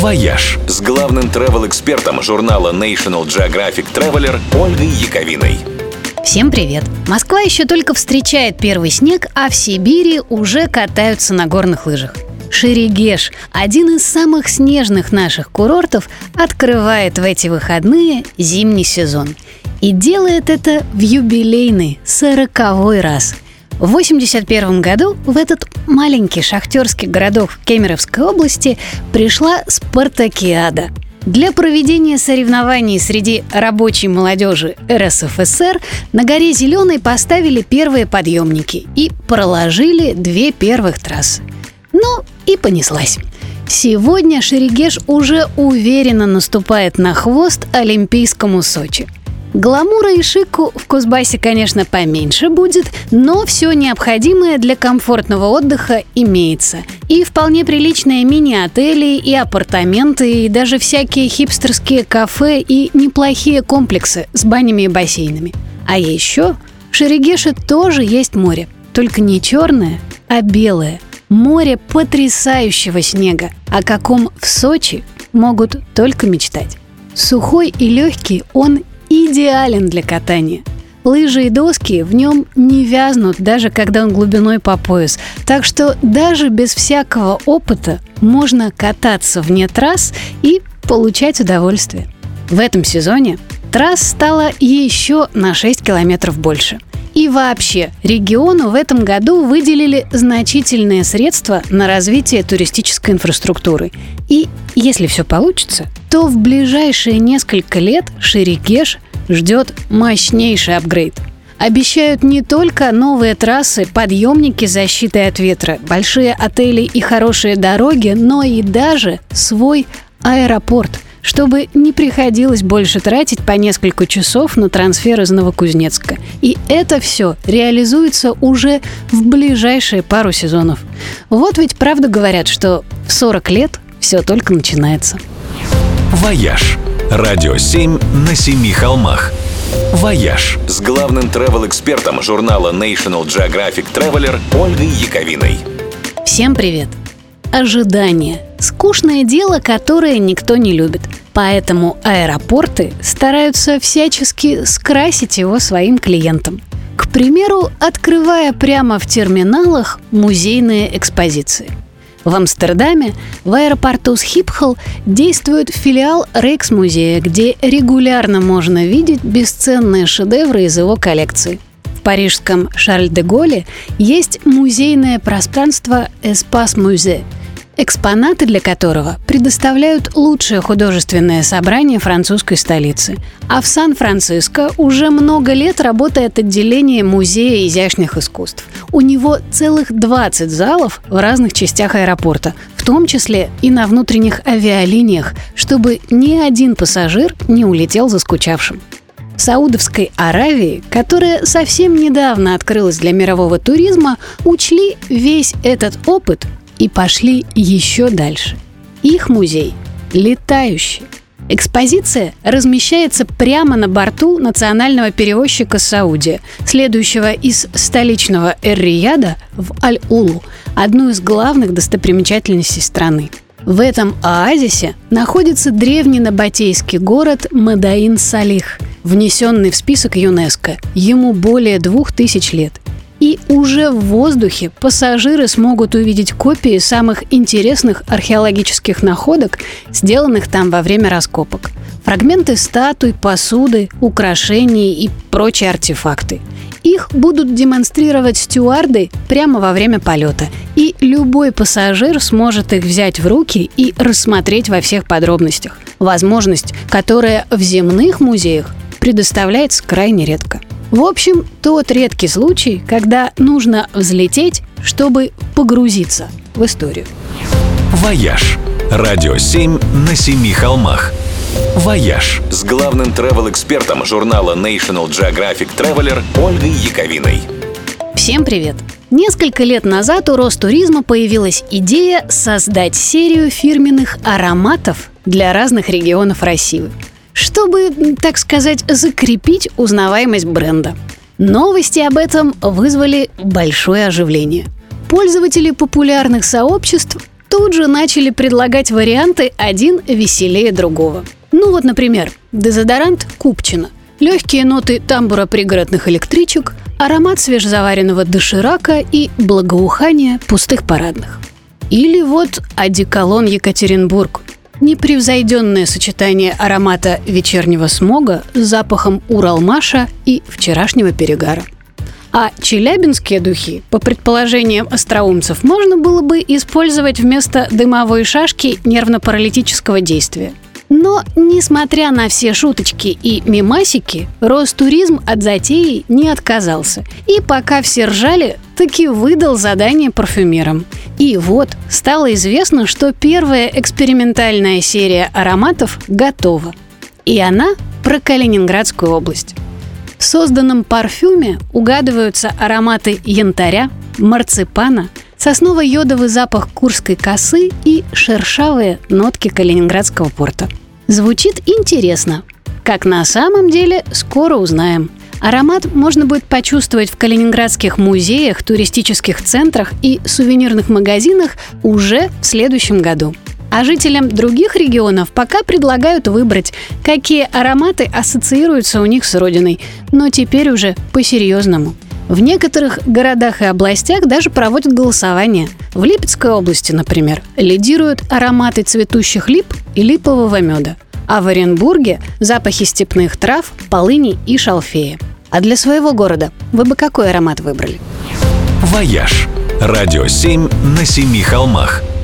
«Вояж» с главным travel-экспертом журнала National Geographic Traveler Ольгой Яковиной. Всем привет! Москва еще только встречает первый снег, а в Сибири уже катаются на горных лыжах. Шерегеш, один из самых снежных наших курортов, открывает в эти выходные зимний сезон. И делает это в юбилейный, сороковой раз – в 1981 году в этот маленький шахтерский городок в Кемеровской области пришла Спартакиада. Для проведения соревнований среди рабочей молодежи РСФСР на горе Зеленой поставили первые подъемники и проложили две первых трассы. Ну и понеслась. Сегодня Шерегеш уже уверенно наступает на хвост Олимпийскому Сочи – Гламура и шику в Кузбассе, конечно, поменьше будет, но все необходимое для комфортного отдыха имеется. И вполне приличные мини-отели, и апартаменты, и даже всякие хипстерские кафе и неплохие комплексы с банями и бассейнами. А еще в Шерегеше тоже есть море, только не черное, а белое. Море потрясающего снега, о каком в Сочи могут только мечтать. Сухой и легкий он идеален для катания. Лыжи и доски в нем не вязнут, даже когда он глубиной по пояс. Так что даже без всякого опыта можно кататься вне трасс и получать удовольствие. В этом сезоне трасс стало еще на 6 километров больше. И вообще, региону в этом году выделили значительные средства на развитие туристической инфраструктуры. И если все получится, то в ближайшие несколько лет Шерегеш ждет мощнейший апгрейд. Обещают не только новые трассы, подъемники с защитой от ветра, большие отели и хорошие дороги, но и даже свой аэропорт – чтобы не приходилось больше тратить по несколько часов на трансфер из Новокузнецка. И это все реализуется уже в ближайшие пару сезонов. Вот ведь правда говорят, что в 40 лет все только начинается. «Вояж» – радио 7 на семи холмах. «Вояж» с главным travel-экспертом журнала National Geographic Traveler Ольгой Яковиной. Всем привет! Ожидание – скучное дело, которое никто не любит. Поэтому аэропорты стараются всячески скрасить его своим клиентам. К примеру, открывая прямо в терминалах музейные экспозиции – в Амстердаме в аэропорту Схипхол действует филиал Рейкс-музея, где регулярно можно видеть бесценные шедевры из его коллекции. В парижском Шарль-де-Голле есть музейное пространство «Эспас Музе», экспонаты для которого предоставляют лучшее художественное собрание французской столицы. А в Сан-Франциско уже много лет работает отделение Музея изящных искусств. У него целых 20 залов в разных частях аэропорта, в том числе и на внутренних авиалиниях, чтобы ни один пассажир не улетел заскучавшим. Саудовской Аравии, которая совсем недавно открылась для мирового туризма, учли весь этот опыт и пошли еще дальше. Их музей летающий. Экспозиция размещается прямо на борту национального перевозчика Саудия, следующего из столичного Эр-Рияда в Аль-Улу, одну из главных достопримечательностей страны. В этом оазисе находится древний набатейский город Мадаин-Салих, внесенный в список ЮНЕСКО. Ему более двух тысяч лет – и уже в воздухе пассажиры смогут увидеть копии самых интересных археологических находок, сделанных там во время раскопок. Фрагменты статуй, посуды, украшений и прочие артефакты. Их будут демонстрировать стюарды прямо во время полета, и любой пассажир сможет их взять в руки и рассмотреть во всех подробностях. Возможность, которая в земных музеях предоставляется крайне редко. В общем, тот редкий случай, когда нужно взлететь, чтобы погрузиться в историю. «Вояж» – радио 7 на семи холмах. «Вояж» с главным travel-экспертом журнала National Geographic Traveler Ольгой Яковиной. Всем привет! Несколько лет назад у Ростуризма появилась идея создать серию фирменных ароматов для разных регионов России – чтобы, так сказать, закрепить узнаваемость бренда. Новости об этом вызвали большое оживление. Пользователи популярных сообществ тут же начали предлагать варианты один веселее другого. Ну вот, например, дезодорант Купчина, легкие ноты тамбура пригородных электричек, аромат свежезаваренного доширака и благоухание пустых парадных. Или вот одеколон Екатеринбург. Непревзойденное сочетание аромата вечернего смога с запахом Уралмаша и вчерашнего перегара. А челябинские духи, по предположениям остроумцев, можно было бы использовать вместо дымовой шашки нервно-паралитического действия. Но, несмотря на все шуточки и мимасики, Ростуризм от затеи не отказался. И пока все ржали, таки выдал задание парфюмерам. И вот стало известно, что первая экспериментальная серия ароматов готова. И она про Калининградскую область. В созданном парфюме угадываются ароматы янтаря, марципана, сосново-йодовый запах курской косы и шершавые нотки Калининградского порта. Звучит интересно. Как на самом деле, скоро узнаем. Аромат можно будет почувствовать в калининградских музеях, туристических центрах и сувенирных магазинах уже в следующем году. А жителям других регионов пока предлагают выбрать, какие ароматы ассоциируются у них с родиной, но теперь уже по-серьезному. В некоторых городах и областях даже проводят голосование. В Липецкой области, например, лидируют ароматы цветущих лип и липового меда. А в Оренбурге – запахи степных трав, полыни и шалфея. А для своего города вы бы какой аромат выбрали? «Вояж» – радио 7 на семи холмах –